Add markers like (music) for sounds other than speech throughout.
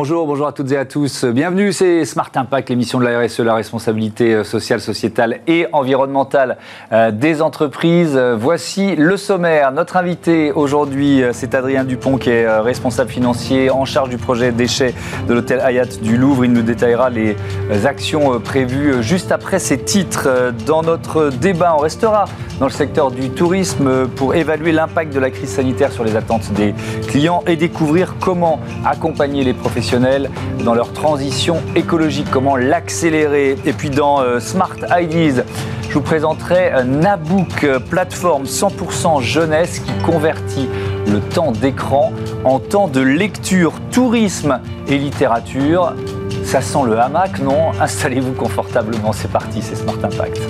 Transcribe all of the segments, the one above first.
Bonjour, bonjour à toutes et à tous. Bienvenue, c'est Smart Impact, l'émission de la RSE, la responsabilité euh, sociale, sociétale et environnementale euh, des entreprises. Voici le sommaire. Notre invité aujourd'hui, euh, c'est Adrien Dupont, qui est responsable financier en charge du projet déchets de l'hôtel Hayat du Louvre. Il nous détaillera les actions prévues juste après ces titres. Dans notre débat, on restera dans le secteur du tourisme pour évaluer l'impact de la crise sanitaire sur les attentes des clients et découvrir comment accompagner les professionnels dans leur transition écologique, comment l'accélérer. Et puis dans euh, Smart Ideas, je vous présenterai Nabook, plateforme 100% jeunesse qui convertit le temps d'écran en temps de lecture, tourisme et littérature. Ça sent le hamac, non? Installez-vous confortablement, c'est parti, c'est Smart Impact.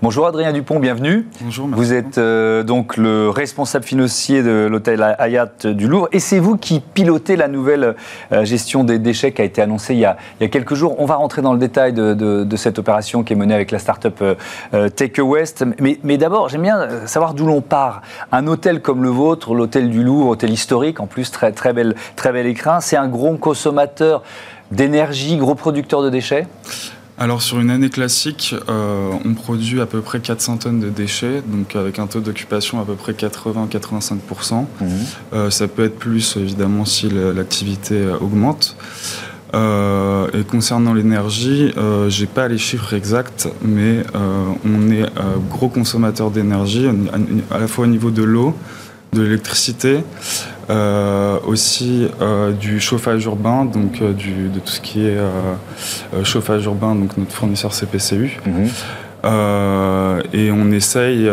Bonjour Adrien Dupont, bienvenue. Bonjour. Vous êtes euh, donc le responsable financier de l'hôtel Hayat du Louvre et c'est vous qui pilotez la nouvelle euh, gestion des déchets qui a été annoncée il y a, quelques jours. On va rentrer dans le détail de, cette opération qui est menée avec la start-up euh, Take West. Mais, mais d'abord, j'aime bien savoir d'où l'on part. Un hôtel comme le vôtre, l'hôtel du Louvre, hôtel historique en plus, très, très bel écrin, c'est un gros consommateur d'énergie, gros producteur de déchets? Alors sur une année classique, euh, on produit à peu près 400 tonnes de déchets, donc avec un taux d'occupation à peu près 80-85%. Mhm. Euh, ça peut être plus évidemment si l'activité euh, augmente. et concernant l'énergie, j'ai pas les chiffres exacts, mais on est gros consommateur d'énergie, à la fois au niveau de l'eau, de l'électricité, euh, aussi euh, du chauffage urbain, donc euh, du, de tout ce qui est chauffage urbain, donc notre fournisseur CPCU. Mhm. et on essaye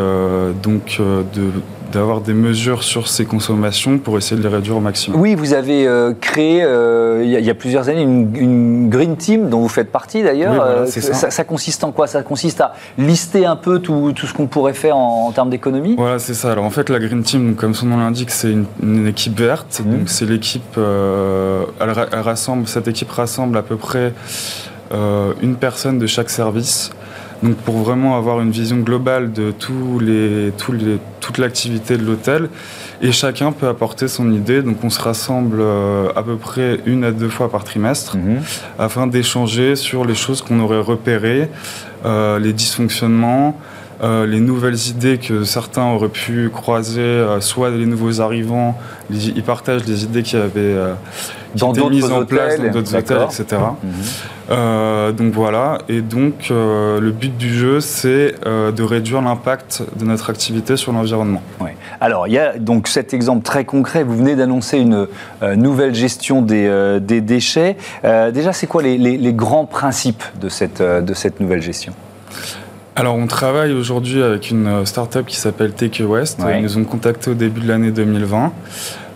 donc de d'avoir des mesures sur ces consommations pour essayer de les réduire au maximum. Oui, vous avez euh, créé euh, il, y a, plusieurs années une, Green Team dont vous faites partie d'ailleurs. Euh, ça. Ça, consiste en quoi? Ça consiste à lister un peu tout, tout ce qu'on pourrait faire en, termes d'économie? Voilà, c'est ça. Alors en fait, la Green Team, comme son nom l'indique, c'est une, équipe verte. Mmh. Donc c'est l'équipe, elle, rassemble, cette équipe rassemble à peu près une personne de chaque service. Donc pour vraiment avoir une vision globale de tous les, tous les, toute l'activité de l'hôtel, et chacun peut apporter son idée. Donc on se rassemble euh, à peu près une à deux fois par trimestre mhm. afin d'échanger sur les choses qu'on aurait repérées, euh, les dysfonctionnements. Euh, les nouvelles idées que certains auraient pu croiser, soit les nouveaux arrivants, ils partagent les idées qui avaient dans été mises en place dans d'autres hôtels, etc. Euh, donc voilà, et donc euh, le but du jeu, c'est euh, de réduire l'impact de notre activité sur l'environnement. Alors il y a donc cet exemple très concret, vous venez d'annoncer une nouvelle gestion des, des déchets. déjà, c'est quoi les, les, grands principes de cette, de cette nouvelle gestion? Alors, on travaille aujourd'hui avec une start-up qui s'appelle Take West. Ils nous ont contacté au début de l'année 2020.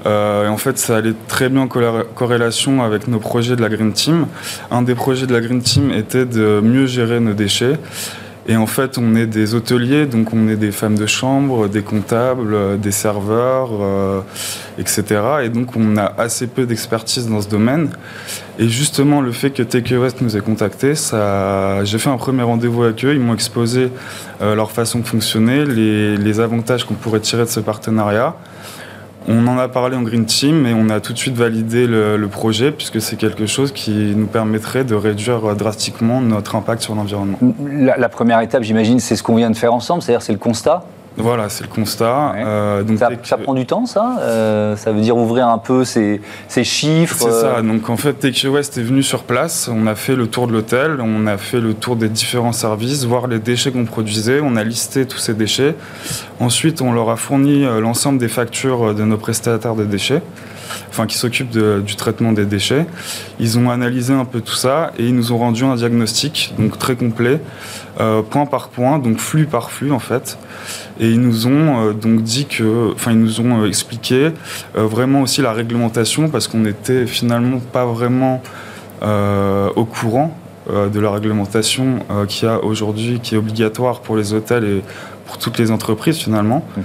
Euh, et en fait, ça allait très bien en corrélation avec nos projets de la Green Team. Un des projets de la Green Team était de mieux gérer nos déchets. Et en fait, on est des hôteliers, donc on est des femmes de chambre, des comptables, des serveurs, euh, etc. Et donc on a assez peu d'expertise dans ce domaine. Et justement, le fait que Take West nous ait contactés, j'ai fait un premier rendez-vous avec eux. Ils m'ont exposé euh, leur façon de fonctionner, les avantages qu'on pourrait tirer de ce partenariat. On en a parlé en Green Team et on a tout de suite validé le, projet puisque c'est quelque chose qui nous permettrait de réduire drastiquement notre impact sur l'environnement. la première étape, j'imagine, c'est ce qu'on vient de faire ensemble, c'est-à-dire c'est le constat voilà, c'est le constat. Euh, donc ça, prend du temps, ça euh, Ça veut dire ouvrir un peu ces, chiffres C'est ça. Euh donc en fait, Take West est venu sur place. On a fait le tour de l'hôtel, on a fait le tour des différents services, voir les déchets qu'on produisait. On a listé tous ces déchets. Ensuite, on leur a fourni l'ensemble des factures de nos prestataires de déchets enfin qui s'occupent du traitement des déchets. Ils ont analysé un peu tout ça et ils nous ont rendu un diagnostic donc très complet, point par point, donc flux par flux en fait. Et ils nous ont euh, donc dit que, enfin ils nous ont euh, expliqué vraiment aussi la réglementation parce qu'on n'était finalement pas vraiment au courant de la réglementation qui a aujourd'hui, qui est obligatoire pour les hôtels et pour toutes les entreprises finalement. Mhm.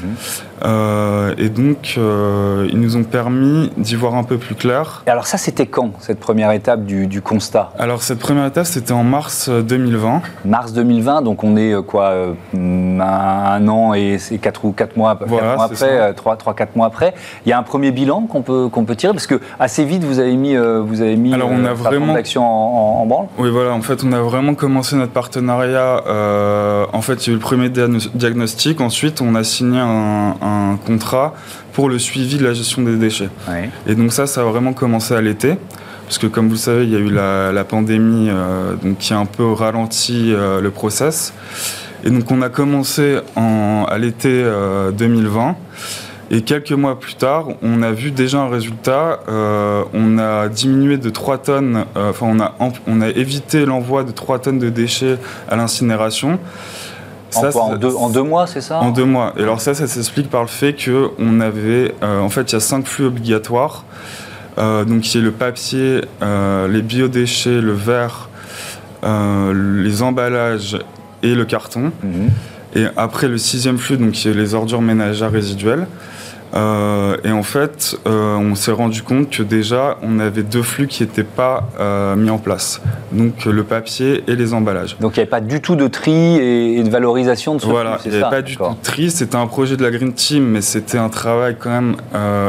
Euh, et donc, euh, ils nous ont permis d'y voir un peu plus clair. Et alors ça, c'était quand, cette première étape du, constat Alors cette première étape, c'était en mars 2020. Mars 2020, donc on est quoi, un, an et c'est 4 ou 4 mois, mois après, 3, 3, 4 mois après. Il y a un premier bilan qu'on peut, qu'on peut tirer, parce que assez vite, vous avez mis, vous avez mis alors, on a vraiment... l'action en, en, branle Oui, voilà, en fait, on a vraiment commencé notre partenariat. en fait, il y a eu le premier diagnostic, ensuite on a signé un un contrat pour le suivi de la gestion des déchets. Et donc ça, ça a vraiment commencé à l'été. Parce que comme vous le savez, il y a eu la, pandémie euh, donc, qui a un peu ralenti euh, le process. Et donc on a commencé en, à l'été 2020. Euh, et quelques mois plus tard, on a vu déjà un résultat. on a diminué de 3 tonnes, enfin on a, on a évité l'envoi de 3 tonnes de déchets à l'incinération en, deux, mois, c'est ça En deux mois. Et alors ça, ça s'explique par le fait qu'on avait, euh, en fait, il y a cinq flux obligatoires. Euh, donc il y a le papier, euh, les biodéchets, le verre, les emballages et le carton. Mhm. Et après le sixième flux, donc il y a les ordures ménagères résiduelles. Euh, et en fait, euh, on s'est rendu compte que déjà, on avait deux flux qui n'étaient pas euh, mis en place. Donc le papier et les emballages. Donc il n'y avait pas du tout de tri et, de valorisation de ce Voilà, il n'y avait pas du tout de tri. C'était un projet de la Green Team, mais c'était un travail quand même.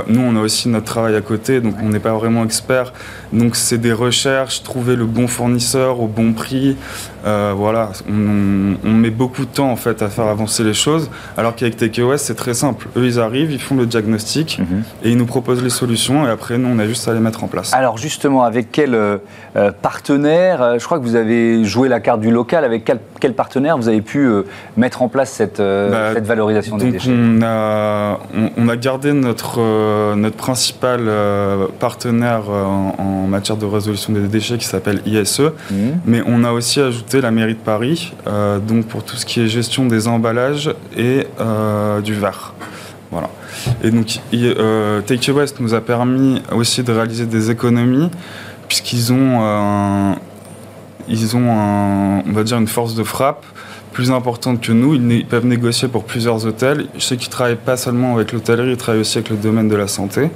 nous, on a aussi notre travail à côté, donc on n'est pas vraiment expert. Donc c'est des recherches, trouver le bon fournisseur au bon prix. Voilà, on, met beaucoup de temps en fait à faire avancer les choses. Alors qu'avec TKOS, c'est très simple. Eux, ils arrivent, ils font le diagnostic mhm. et ils nous proposent les solutions et après nous on a juste à les mettre en place. Alors justement, avec quel euh, euh, partenaire euh, Je crois que vous avez joué la carte du local. Avec quel, quel partenaire vous avez pu mettre en place cette, bah, cette valorisation des déchets on a, on, a gardé notre, notre principal partenaire en, matière de résolution des déchets qui s'appelle ISE, mhm. mais on a aussi ajouté la mairie de Paris, donc pour tout ce qui est gestion des emballages et du verre. Voilà. Et donc, euh, Take West nous a permis aussi de réaliser des économies, puisqu'ils ont, euh, ils ont on va dire, une force de frappe plus importante que nous. Ils, peuvent négocier pour plusieurs hôtels. Je sais qu'ils travaillent pas seulement avec l'hôtellerie, ils travaillent aussi avec le domaine de la santé.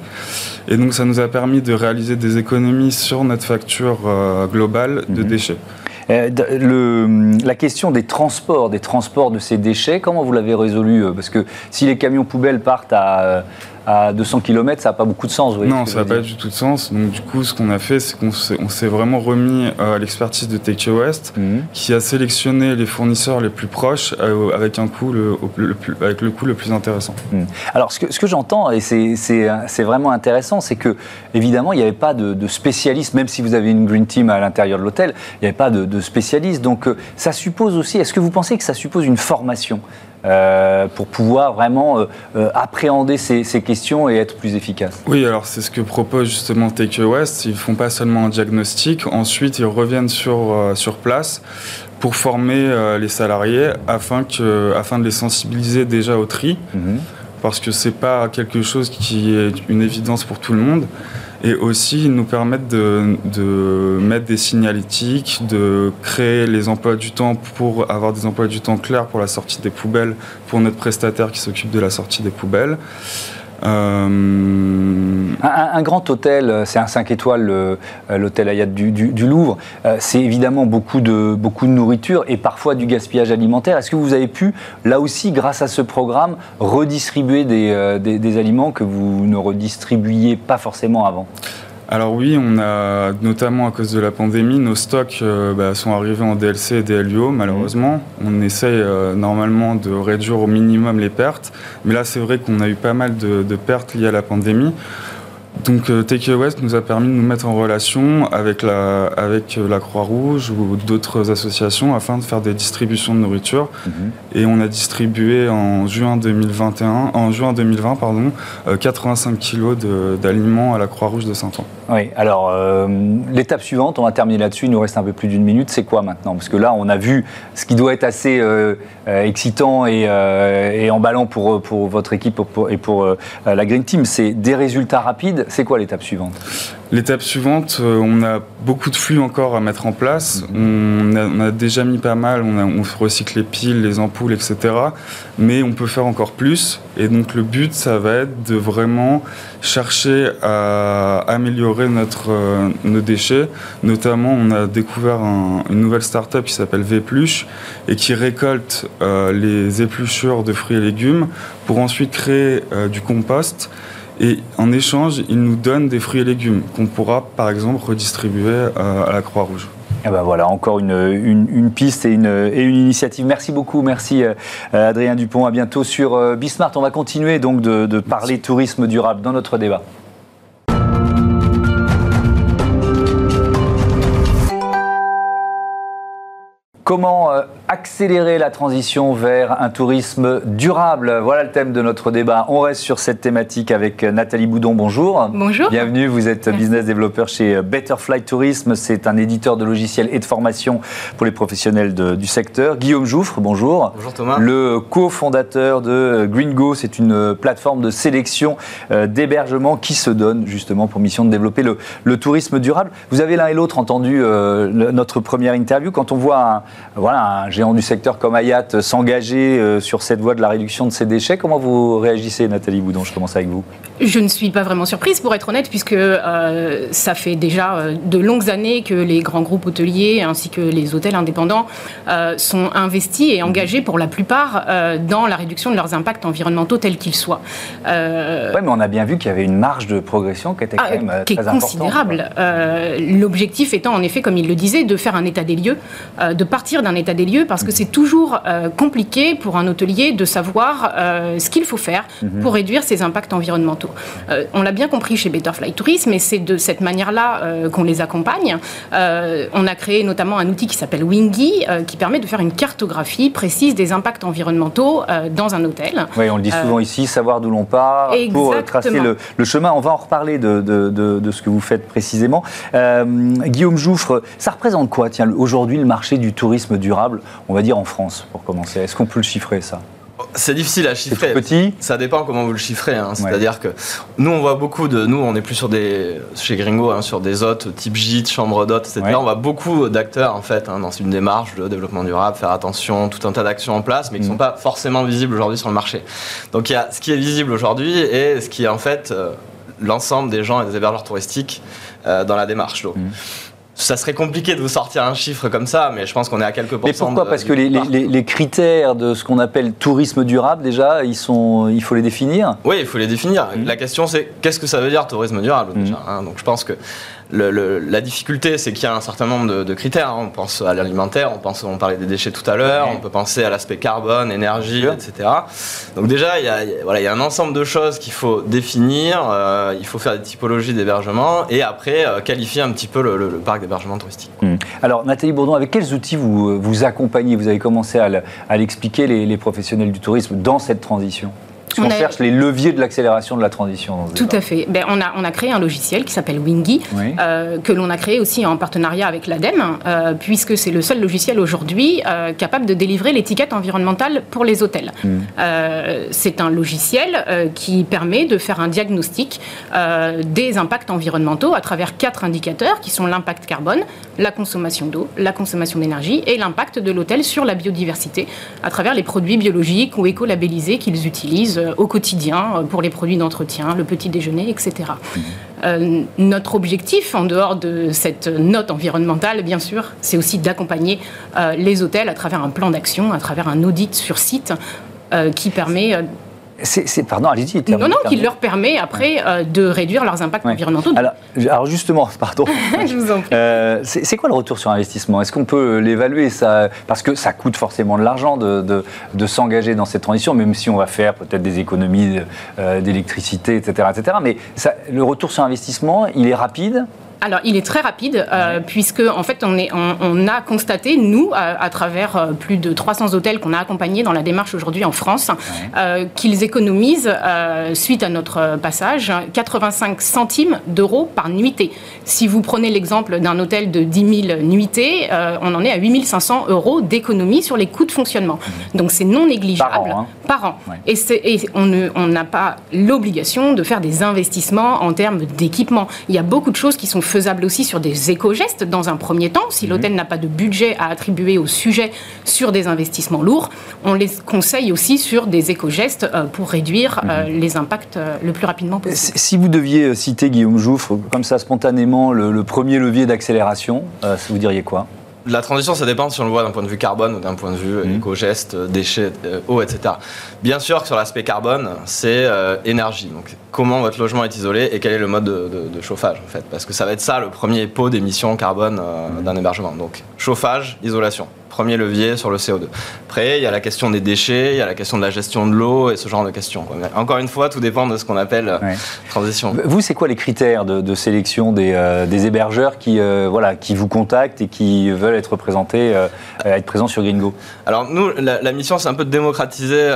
Et donc, ça nous a permis de réaliser des économies sur notre facture euh, globale de mhm. déchets. Euh, le, la question des transports, des transports de ces déchets, comment vous l'avez résolu euh, Parce que si les camions poubelles partent à euh, à 200 km, ça n'a pas beaucoup de sens. non, ça n'a pas du tout de sens. Donc du coup, ce qu'on a fait, c'est qu'on s'est vraiment remis à l'expertise de Take West, mhm. qui a sélectionné les fournisseurs les plus proches euh, avec un coût le, plus, avec le coût le plus intéressant. Mhm. Alors ce que, ce que j'entends, et c'est vraiment intéressant, c'est que évidemment, il n'y avait pas de, de spécialistes, même si vous avez une Green Team à l'intérieur de l'hôtel, il n'y avait pas de, de spécialistes. Donc euh, ça suppose aussi, est-ce que vous pensez que ça suppose une formation euh, pour pouvoir vraiment euh, euh, appréhender ces, questions et être plus efficace? Oui, alors c'est ce que propose justement Take West. Ils font pas seulement un diagnostic, ensuite ils reviennent sur, sur place pour former les salariés afin, que, afin de les sensibiliser déjà au tri, mhm. parce que c'est pas quelque chose qui est une évidence pour tout le monde et aussi nous permettent de, de, mettre des signalétiques, de créer les emplois du temps pour avoir des emplois du temps clairs pour la sortie des poubelles, pour notre prestataire qui s'occupe de la sortie des poubelles. Euh, un, grand hôtel, euh, c'est un 5 étoiles, euh, l'hôtel Hayat du, Louvre. c'est évidemment beaucoup de, nourriture et parfois du gaspillage alimentaire. Est-ce que vous avez pu, là aussi, grâce à ce programme, redistribuer des aliments que vous ne redistribuiez pas forcément avant? Alors oui, on a notamment à cause de la pandémie, nos stocks euh, bah, sont arrivés en DLC et DLUO malheureusement. On essaye euh, normalement de réduire au minimum les pertes, mais là c'est vrai qu'on a eu pas mal de, pertes liées à la pandémie. Donc euh, Take West nous a permis de nous mettre en relation avec la, avec la Croix-Rouge ou d'autres associations afin de faire des distributions de nourriture. Mhm. Et on a distribué en juin 2021, en juin 2020, pardon, 85 kilos d'aliments à la Croix-Rouge de Saint-Ouen. Oui, alors euh, l'étape suivante, on va terminer là-dessus, il nous reste un peu plus d'une minute, c'est quoi maintenant? Parce que là, on a vu ce qui doit être assez euh, euh, excitant et, et, emballant pour, pour votre équipe et pour la Green Team, c'est des résultats rapides, c'est quoi l'étape suivante? L'étape suivante, euh, on a beaucoup de flux encore à mettre en place. Mhm. On, a, déjà mis pas mal, on, on, recycle les piles, les ampoules, etc. Mais on peut faire encore plus. Et donc le but, ça va être de vraiment chercher à améliorer notre, euh, nos déchets. Notamment, on a découvert une nouvelle start-up qui s'appelle Vpluche et qui récolte euh, les épluchures de fruits et légumes pour ensuite créer du compost et en échange, ils nous donnent des fruits et légumes qu'on pourra, par exemple, redistribuer euh, à la Croix-Rouge. Eh ben voilà, encore une, une, piste et une, et une, initiative. Merci beaucoup, merci euh, Adrien Dupont. À bientôt sur euh, Bismart. On va continuer donc de, de parler tourisme durable dans notre débat. Comment accélérer la transition vers un tourisme durable Voilà le thème de notre débat. On reste sur cette thématique avec euh, Nathalie Boudon. Bonjour. Bonjour. Bienvenue. Vous êtes business développeur chez euh, Betterfly Tourisme. C'est un éditeur de logiciels et de formation pour les professionnels du secteur. Guillaume Jouffre, bonjour. Bonjour Thomas. Le cofondateur de GreenGo, c'est une plateforme de sélection d'hébergement qui se donne justement pour mission de développer le, tourisme durable. Vous avez l'un et l'autre entendu notre première interview. Quand on voit un voilà, un du secteur comme Hayat s'engager euh, sur cette voie de la réduction de ses déchets. Comment vous réagissez, Nathalie Boudon Je commence avec vous. Je ne suis pas vraiment surprise, pour être honnête, puisque euh, ça fait déjà euh, de longues années que les grands groupes hôteliers ainsi que les hôtels indépendants sont investis et engagés pour la plupart dans la réduction de leurs impacts environnementaux tels qu'ils soient. oui, mais on a bien vu qu'il y avait une marge de progression qui était quand ah, même qui très est considérable. L'objectif étant, en effet, comme il le disait, de faire un état des lieux, de partir d'un état des lieux parce que c'est toujours euh, compliqué pour un hôtelier de savoir euh, ce qu'il faut faire mhm. pour réduire ses impacts environnementaux. Euh, on l'a bien compris chez Betterfly Tourism et c'est de cette manière-là qu'on les accompagne. on a créé notamment un outil qui s'appelle Wingy qui permet de faire une cartographie précise des impacts environnementaux dans un hôtel. Oui, on le dit souvent ici, savoir d'où l'on part pour tracer le, chemin. On va en reparler de, de, de, ce que vous faites précisément. Guillaume Jouffre, ça représente quoi, tiens, aujourd'hui, le marché du tourisme durable, on va dire en France, pour commencer Est-ce qu'on peut le chiffrer, ça? C'est difficile à chiffrer. petit? Ça dépend comment vous le chiffrez. Hein. C'est-à-dire que nous, on voit beaucoup de. Nous, on est plus sur des. Chez Gringo, hein, sur des hôtes type gîte, chambre d'hôte, etc. On voit beaucoup d'acteurs, en fait, hein, dans une démarche de développement durable, faire attention, tout un tas d'actions en place, mais qui ne sont mm. pas forcément visibles aujourd'hui sur le marché. Donc, il y a ce qui est visible aujourd'hui et ce qui est, en fait, euh, l'ensemble des gens et des hébergeurs touristiques euh, dans la démarche. Donc, mm ça serait compliqué de vous sortir un chiffre comme ça, mais je pense qu'on est à quelques pourcents. Mais pourquoi Parce que les, critères de ce qu'on appelle tourisme durable, déjà, ils sont, il faut les définir Oui, il faut les définir. Mmh. La question, c'est qu'est-ce que ça veut dire tourisme durable déjà, mmh. hein Donc je pense que la difficulté, c'est qu'il y a un certain nombre de, critères. On pense à l'alimentaire, on pense, on parlait des déchets tout à l'heure, on peut penser à l'aspect carbone, énergie, etc. Donc déjà, il y, a, voilà, il y a un ensemble de choses qu'il faut définir. Euh, il faut faire des typologies d'hébergement et après euh, qualifier un petit peu le, parc d'hébergement touristique. Mmh. Alors Nathalie Bourdon, avec quels outils vous vous accompagnez? Vous avez commencé à l'expliquer les professionnels du tourisme dans cette transition? On, cherche les leviers de l'accélération de la transition. Tout à fait. Ben, on, a, on a créé un logiciel qui s'appelle Wingy, euh, que l'on a créé aussi en partenariat avec l'ADEME, euh, puisque c'est le seul logiciel aujourd'hui euh, capable de délivrer l'étiquette environnementale pour les hôtels. Hmm. c'est un logiciel qui permet de faire un diagnostic des impacts environnementaux à travers quatre indicateurs qui sont l'impact carbone, la consommation d'eau, la consommation d'énergie et l'impact de l'hôtel sur la biodiversité à travers les produits biologiques ou éco-labellisés qu'ils utilisent euh, au quotidien euh, pour les produits d'entretien, le petit déjeuner, etc. Mhm. Euh, notre objectif, en dehors de cette note environnementale, bien sûr, c'est aussi d'accompagner les hôtels à travers un plan d'action, à travers un audit sur site qui permet c'est, pardon, allez-y. Non, non, qui leur permet après euh, de réduire leurs impacts environnementaux. Alors, justement, (laughs) pardon. (laughs) Je vous en prie. Euh, c'est, quoi le retour sur investissement? Est-ce qu'on peut l'évaluer? Ça Parce que ça coûte forcément de l'argent de, de, s'engager dans cette transition, même si on va faire peut-être des économies euh, d'électricité, etc., etc. Mais ça, le retour sur investissement, il est rapide? Alors, il est très rapide, euh, puisque en fait, on, est, on, a constaté, nous, à, travers euh, plus de 300 hôtels qu'on a accompagnés dans la démarche aujourd'hui en France, euh, qu'ils économisent, suite à notre passage, 85 centimes d'euros par nuitée. Si vous prenez l'exemple d'un hôtel de 10 000 nuitées, on en est à 8 500 euros d'économie sur les coûts de fonctionnement. Donc, c'est non négligeable. Par an, hein. Par an. Et, et, on n'a pas l'obligation de faire des investissements en termes d'équipement. Il y a beaucoup de choses qui sont faisables aussi sur des éco-gestes dans un premier temps. Si mhm. l'hôtel n'a pas de budget à attribuer au sujet sur des investissements lourds, on les conseille aussi sur des éco-gestes euh, pour réduire euh, mhm. les impacts euh, le plus rapidement possible. Si vous deviez citer, Guillaume Jouffre, comme ça spontanément, le, premier levier d'accélération, vous diriez quoi? La transition, ça dépend si on le voit d'un point de vue carbone ou d'un point de vue mmh. éco-geste, déchets, eau, etc. Bien sûr que sur l'aspect carbone, c'est énergie. Donc, comment votre logement est isolé et quel est le mode de, chauffage, en fait? Parce que ça va être ça le premier pot d'émissions carbone mmh. d'un hébergement. Donc, chauffage, isolation premier levier sur le CO2. Après, il y a la question des déchets, il y a la question de la gestion de l'eau et ce genre de questions. encore une fois, tout dépend de ce qu'on appelle euh, transition. Vous, c'est quoi les critères de, sélection des, euh, hébergeurs qui, euh, voilà, qui vous contactent et qui veulent être représentés, être présents sur Gringo? Alors nous, la, mission, c'est un peu de démocratiser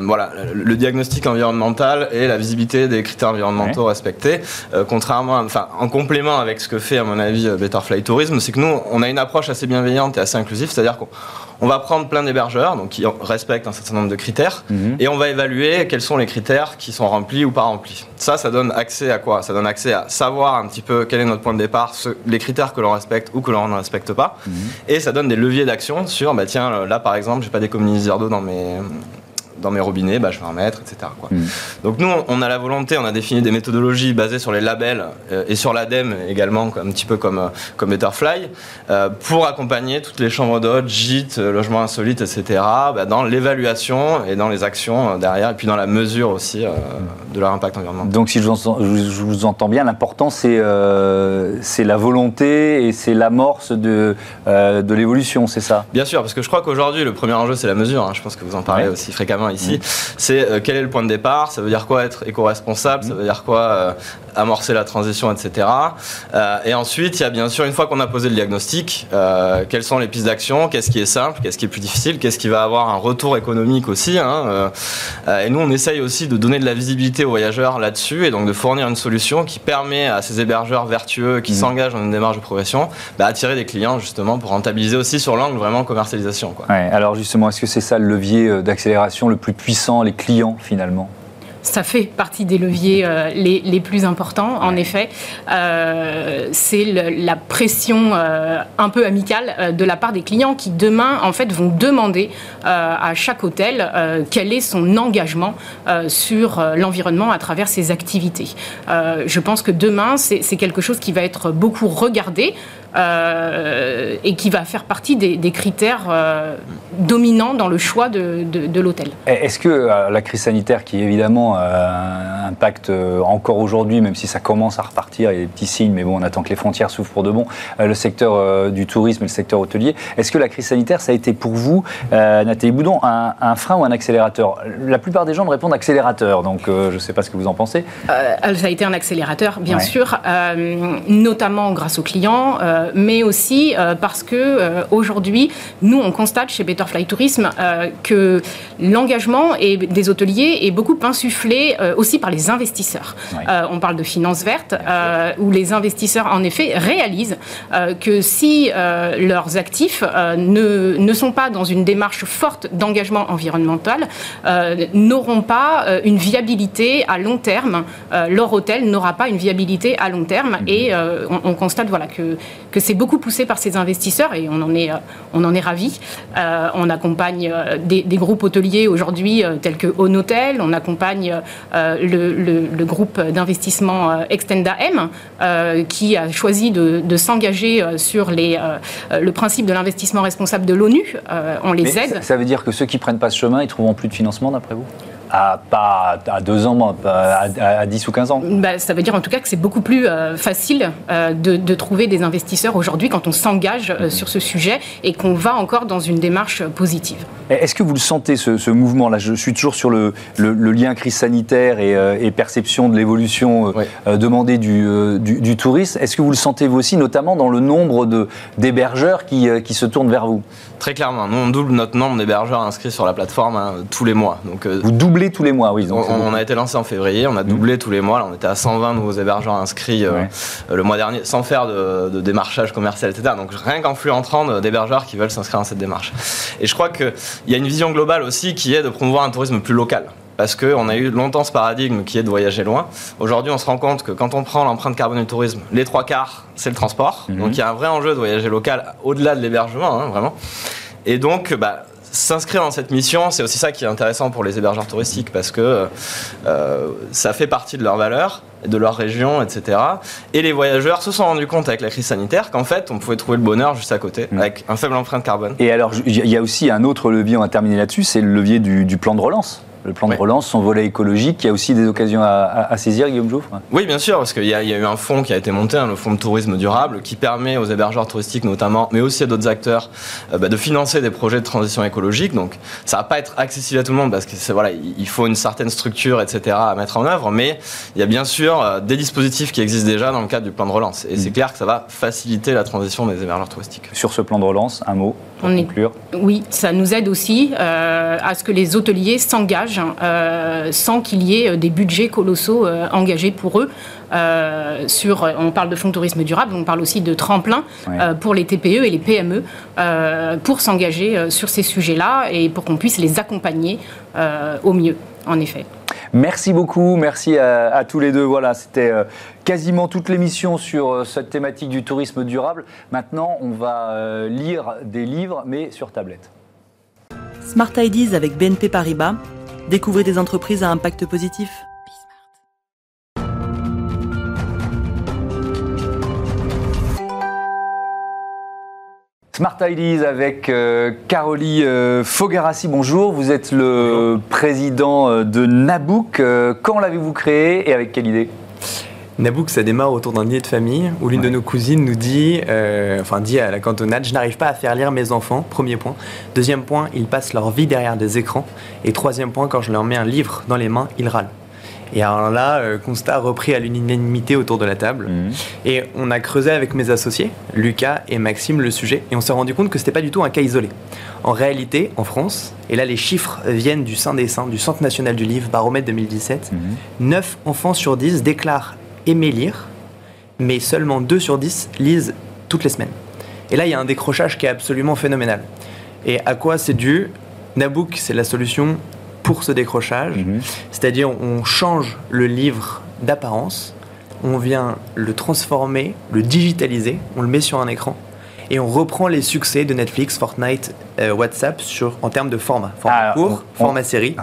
voilà, le diagnostic environnemental et la visibilité des critères environnementaux respectés. contrairement, enfin, en complément avec ce que fait, à mon avis, Better Fly Tourism, c'est que nous, on a une approche assez bienveillante et assez inclusive, c'est-à-dire qu'on on va prendre plein d'hébergeurs, donc qui respectent un certain nombre de critères, mhm. et on va évaluer quels sont les critères qui sont remplis ou pas remplis. Ça, ça donne accès à quoi? Ça donne accès à savoir un petit peu quel est notre point de départ, les critères que l'on respecte ou que l'on ne respecte pas, mhm. et ça donne des leviers d'action sur, bah tiens, là par exemple, j'ai pas des communiseurs d'eau dans mes dans mes robinets, bah, je vais en mettre, etc. Quoi. Mm. Donc nous, on a la volonté, on a défini des méthodologies basées sur les labels euh, et sur l'ADEME également, un petit peu comme, euh, comme Betterfly, euh, pour accompagner toutes les chambres d'hôtes, gîtes, logements insolites, etc., bah, dans l'évaluation et dans les actions derrière, et puis dans la mesure aussi de leur impact environnemental. Donc si je vous entends, bien, l'important c'est c'est la volonté et c'est l'amorce de, de l'évolution, c'est ça? Bien sûr, parce que je crois qu'aujourd'hui, le premier enjeu, c'est la mesure. Hein. Je pense que vous en parlez aussi fréquemment ici, c'est euh, quel est le point de départ, ça veut dire quoi être éco-responsable, ça veut dire quoi euh, amorcer la transition, etc. Euh, et ensuite, il y a bien sûr, une fois qu'on a posé le diagnostic, quelles sont les pistes d'action, qu'est-ce qui est simple, qu'est-ce qui est plus difficile, qu'est-ce qui va avoir un retour économique aussi. Hein, et nous, on essaye aussi de donner de la visibilité aux voyageurs là-dessus et donc de fournir une solution qui permet à ces hébergeurs vertueux qui mmh. s'engagent dans une démarche de progression bah, attirer des clients justement pour rentabiliser aussi sur l'angle vraiment commercialisation. Quoi. alors justement, est-ce que c'est ça le levier d'accélération, le plus puissants, les clients finalement ça fait partie des leviers euh, les, plus importants, en effet. Euh, c'est la pression euh, un peu amicale de la part des clients qui, demain, en fait, vont demander à chaque hôtel quel est son engagement sur l'environnement à travers ses activités. je pense que demain, c'est quelque chose qui va être beaucoup regardé. Et qui va faire partie des, critères dominants dans le choix de, l'hôtel. Est-ce que la crise sanitaire, qui évidemment impacte encore aujourd'hui, même si ça commence à repartir, il y a des petits signes, mais bon, on attend que les frontières s'ouvrent pour de bon, le secteur du tourisme et le secteur hôtelier, est-ce que la crise sanitaire, ça a été pour vous, Nathalie Boudon, un, frein ou un accélérateur? La plupart des gens me répondent accélérateur, donc je ne sais pas ce que vous en pensez. ça a été un accélérateur, bien sûr, notamment grâce aux clients. Euh, mais aussi euh, parce que euh, aujourd'hui, nous, on constate chez Betterfly Tourisme que l'engagement des hôteliers est beaucoup insufflé aussi par les investisseurs. on parle de finances vertes, où les investisseurs, en effet, réalisent que si leurs actifs ne, ne sont pas dans une démarche forte d'engagement environnemental, n'auront pas une viabilité à long terme. leur hôtel n'aura pas une viabilité à long terme. Mhm. Et on, constate voilà, que que c'est beaucoup poussé par ces investisseurs et on en est, euh, on en est ravis. Euh, on accompagne euh, des, groupes hôteliers aujourd'hui tels que Hotel, on accompagne le, groupe d'investissement Extenda M qui a choisi de, s'engager sur les, le principe de l'investissement responsable de l'ONU. on les aide. Ça veut dire que ceux qui prennent pas ce chemin, ils trouveront plus de financement d'après vous? À, pas à deux ans, à, à, 10 ou 15 ans bah, Ça veut dire en tout cas que c'est beaucoup plus euh, facile euh, de, trouver des investisseurs aujourd'hui quand on s'engage euh, sur ce sujet et qu'on va encore dans une démarche positive. Est-ce que vous le sentez, ce, mouvement-là? Je suis toujours sur le, lien crise sanitaire et, perception de l'évolution demandée du, du, tourisme. Est-ce que vous le sentez vous aussi, notamment dans le nombre d'hébergeurs qui, qui se tournent vers vous? Très clairement, nous on double notre nombre d'hébergeurs inscrits sur la plateforme hein, tous les mois. Donc, euh, Vous doublez tous les mois, oui. on, a été lancé en février, on a mmh. doublé tous les mois. Là, on était à 120 nouveaux hébergeurs inscrits euh, le mois dernier, sans faire de, démarchage commercial, etc. Donc rien qu'en flux entrant d'hébergeurs qui veulent s'inscrire dans cette démarche. Et je crois qu'il y a une vision globale aussi qui est de promouvoir un tourisme plus local parce qu'on a eu longtemps ce paradigme qui est de voyager loin. Aujourd'hui, on se rend compte que quand on prend l'empreinte carbone du tourisme, les trois quarts, c'est le transport. Mhm. Donc il y a un vrai enjeu de voyager local au-delà de l'hébergement, hein, vraiment. Et donc, bah, s'inscrire dans cette mission, c'est aussi ça qui est intéressant pour les hébergeurs touristiques parce que euh, ça fait partie de leurs valeurs, de leur région, etc. Et les voyageurs se sont rendus compte avec la crise sanitaire qu'en fait, on pouvait trouver le bonheur juste à côté, mhm. avec un faible empreinte carbone. Et alors, il y a aussi un autre levier, on va terminer là-dessus, c'est le levier du plan de relance le plan de relance, son volet écologique. Il y a aussi des occasions à, saisir, Guillaume Jouffre Oui, bien sûr, parce qu'il y, a eu un fonds qui a été monté, hein, le fonds de tourisme durable, qui permet aux hébergeurs touristiques notamment, mais aussi à d'autres acteurs, euh, bah, de financer des projets de transition écologique. Donc, ça va pas être accessible à tout le monde parce que voilà, il faut une certaine structure, etc., à mettre en œuvre. Mais il y a bien sûr euh, des dispositifs qui existent déjà dans le cadre du plan de relance. Et c'est mm. clair que ça va faciliter la transition des hébergeurs touristiques. Sur ce plan de relance, un mot pour conclure. Oui, ça nous aide aussi euh, à ce que les hôteliers s'engagent euh, sans qu'il y ait euh, des budgets colossaux euh, engagés pour eux. sur, on parle de fonds de tourisme durable, on parle aussi de tremplin pour les TPE et les PME pour s'engager sur ces sujets-là et pour qu'on puisse les accompagner au mieux, en effet. Merci beaucoup, merci à, tous les deux. Voilà, c'était quasiment toute l'émission sur cette thématique du tourisme durable. Maintenant, on va lire des livres, mais sur tablette. Smart Ideas avec BNP Paribas Découvrez des entreprises à impact positif. Smart Ideas avec euh, Carolie euh, Fogarassi. Bonjour, vous êtes le président euh, de Nabook. quand l'avez-vous créé et avec quelle idée? Nabouk, ça démarre autour d'un dîner de famille où l'une de nos cousines nous dit, euh, enfin dit à la cantonade, je n'arrive pas à faire lire mes enfants, premier point. Deuxième point, ils passent leur vie derrière des écrans. Et troisième point, quand je leur mets un livre dans les mains, ils râlent. Et alors là, euh, constat repris à l'unanimité autour de la table. Mhm. Et on a creusé avec mes associés, Lucas et Maxime, le sujet, et on s'est rendu compte que c'était pas du tout un cas isolé. En réalité, en France, et là les chiffres viennent du Saint des Saints, du Centre national du livre, baromètre 2017, 9 mhm. enfants sur 10 déclarent aimer lire, mais seulement 2 sur 10 lisent toutes les semaines. Et là, il y a un décrochage qui est absolument phénoménal. Et à quoi c'est dû? Nabook, c'est la solution pour ce décrochage. Mhm. C'est-à-dire, on change le livre d'apparence, on vient le transformer, le digitaliser, on le met sur un écran et on reprend les succès de Netflix, Fortnite, euh, WhatsApp sur, en termes de format. Format ah, court, format série.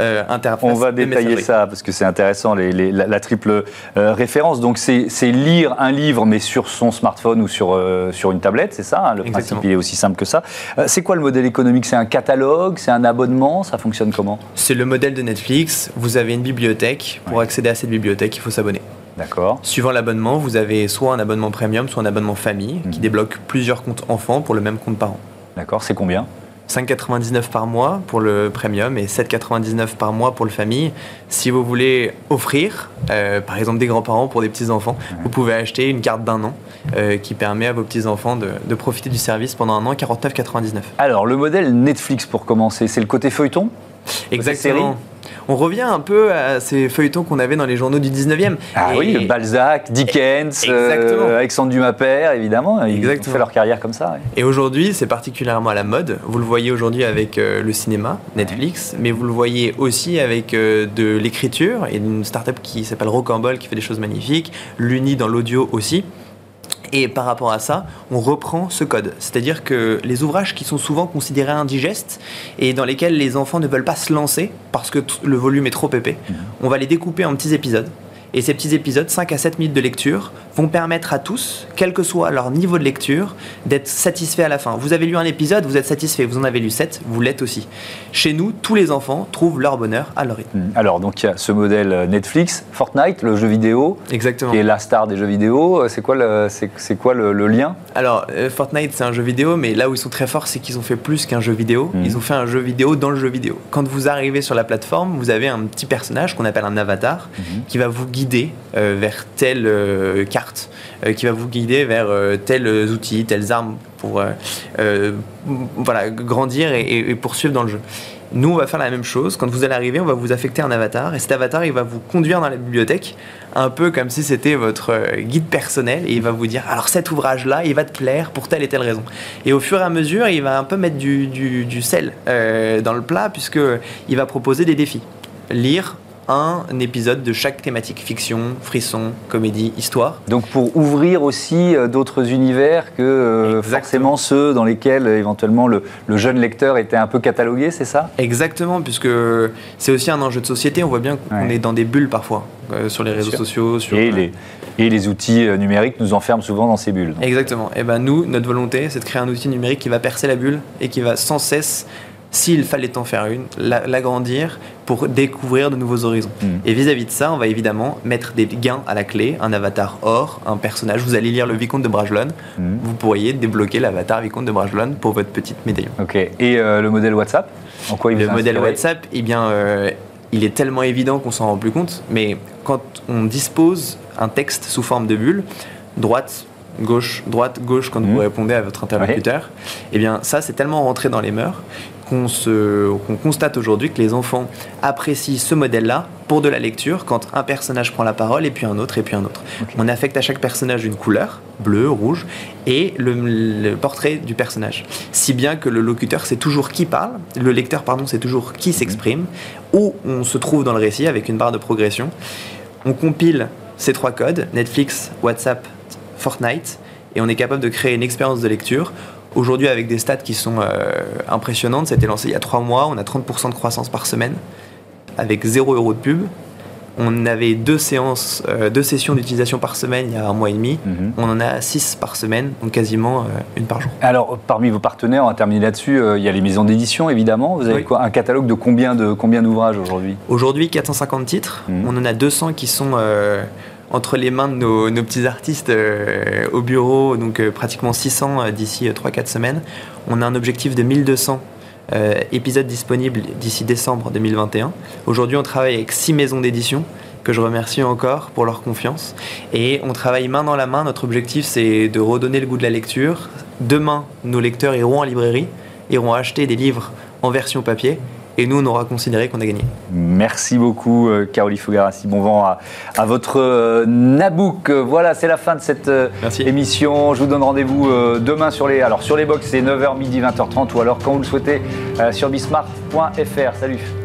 Euh, on va détailler ça parce que c'est intéressant, la, triple euh, référence. Donc c'est lire un livre mais sur son smartphone ou sur, euh, sur une tablette, c'est ça hein, Le principe est aussi simple que ça. c'est quoi le modèle économique? C'est un catalogue? C'est un abonnement? Ça fonctionne comment? C'est le modèle de Netflix. Vous avez une bibliothèque. Pour accéder à cette bibliothèque, il faut s'abonner. D'accord. Suivant l'abonnement, vous avez soit un abonnement premium, soit un abonnement famille qui mhm. débloque plusieurs comptes enfants pour le même compte parent. D'accord, c'est combien? 5,99 par mois pour le premium et 7,99 par mois pour le famille. Si vous voulez offrir, euh, par exemple des grands-parents pour des petits-enfants, vous pouvez acheter une carte d'un an euh, qui permet à vos petits-enfants de, de, profiter du service pendant un an, 49,99. Alors le modèle Netflix pour commencer, c'est le côté feuilleton? Exactement on revient un peu à ces feuilletons qu'on avait dans les journaux du 19e. Ah oui, Balzac, Dickens, euh, Alexandre Dumas père, évidemment. Ils ont fait leur carrière comme ça. Et aujourd'hui, c'est particulièrement à la mode. Vous le voyez aujourd'hui avec euh, le cinéma, Netflix, mais vous le voyez aussi avec euh, de l'écriture et une start-up qui s'appelle Rocambole qui fait des choses magnifiques, l'Uni dans l'audio aussi. Et par rapport à ça, on reprend ce code. C'est-à-dire que les ouvrages qui sont souvent considérés indigestes et dans lesquels les enfants ne veulent pas se lancer parce que le volume est trop épais, mmh. on va les découper en petits épisodes et ces petits épisodes, 5 à 7 minutes de lecture, vont permettre à tous, quel que soit leur niveau de lecture, d'être satisfaits à la fin. Vous avez lu un épisode, vous êtes satisfait. Vous en avez lu 7, vous l'êtes aussi. Chez nous, tous les enfants trouvent leur bonheur à leur rythme. Hmm. Alors, donc il y a ce modèle euh, Netflix, Fortnite, le jeu vidéo, Exactement. qui est la star des jeux vidéo. Euh, c'est quoi le, c'est, quoi le, lien? Alors, euh, Fortnite, c'est un jeu vidéo, mais là où ils sont très forts, c'est qu'ils ont fait plus qu'un jeu vidéo. Hmm. Ils ont fait un jeu vidéo dans le jeu vidéo. Quand vous arrivez sur la plateforme, vous avez un petit personnage qu'on appelle un avatar hmm. qui va vous guider vers telle carte, qui va vous guider vers tels outils, telles armes pour voilà, grandir et, poursuivre dans le jeu. Nous, on va faire la même chose. Quand vous allez arriver, on va vous affecter un avatar. Et cet avatar, il va vous conduire dans la bibliothèque, un peu comme si c'était votre euh, guide personnel. Et il va vous dire, alors cet ouvrage-là, il va te plaire pour telle et telle raison. Et au fur et à mesure, il va un peu mettre du, sel euh, dans le plat, puisqu'il va proposer des défis. Lire, un épisode de chaque thématique, fiction, frisson, comédie, histoire. Donc pour ouvrir aussi euh, d'autres univers que euh, forcément ceux dans lesquels euh, éventuellement le, jeune lecteur était un peu catalogué, c'est ça? Exactement, puisque c'est aussi un enjeu de société, on voit bien qu'on est dans des bulles parfois, sur les réseaux sociaux. Sur, et, les, et les outils numériques nous enferment souvent dans ces bulles. Exactement, et ben nous, notre volonté, c'est de créer un outil numérique qui va percer la bulle et qui va sans cesse s'il fallait en faire une, l'agrandir pour découvrir de nouveaux horizons. Mm. Et vis-à-vis de ça, on va évidemment mettre des gains à la clé, un avatar or, un personnage. Vous allez lire le Vicomte de Bragelonne, mm. vous pourriez débloquer l'avatar Vicomte de Bragelonne pour votre petite médaillon. Ok. Et euh, le modèle WhatsApp En quoi il Le modèle WhatsApp, eh bien, euh, il est tellement évident qu'on s'en rend plus compte, mais quand on dispose un texte sous forme de bulle, droite, gauche, droite, gauche quand vous mm. répondez à votre interlocuteur, eh bien ça c'est tellement rentré dans les mœurs qu'on constate aujourd'hui que les enfants apprécient ce modèle-là pour de la lecture quand un personnage prend la parole et puis un autre et puis un autre. On affecte à chaque personnage une couleur, bleu, rouge, et le, portrait du personnage. Si bien que le locuteur sait toujours qui parle, le lecteur pardon sait toujours qui s'exprime, où on se trouve dans le récit avec une barre de progression. On compile ces trois codes, Netflix, WhatsApp, Fortnite, et on est capable de créer une expérience de lecture Aujourd'hui, avec des stats qui sont euh, impressionnantes, ça a été lancé il y a trois mois, on a 30% de croissance par semaine, avec 0 euros de pub. On avait deux séances, euh, deux sessions d'utilisation par semaine il y a un mois et demi. Mhm. On en a six par semaine, donc quasiment euh, une par jour. Alors, parmi vos partenaires, on va terminer là-dessus, il y a les maisons d'édition évidemment. Vous avez quoi Un catalogue de combien de combien d'ouvrages aujourd'hui? Aujourd'hui, 450 titres. Mhm. On en a 200 qui sont entre les mains de nos, petits artistes euh, au bureau, donc euh, pratiquement 600 euh, d'ici 3-4 semaines. On a un objectif de 1200 épisodes disponibles d'ici décembre 2021. Aujourd'hui, on travaille avec 6 maisons d'édition que je remercie encore pour leur confiance. Et on travaille main dans la main. Notre objectif, c'est de redonner le goût de la lecture. Demain, nos lecteurs iront en librairie, iront acheter des livres en version papier et nous, on aura considéré qu'on a gagné. Merci beaucoup, euh, Caroline Fogarassi. Bon vent à, votre euh, Nabouk. Voilà, c'est la fin de cette euh, émission. Je vous donne rendez-vous demain sur les, alors sur les box, c'est 9h, midi, 20h30, ou alors quand vous le souhaitez sur bismart.fr. Salut.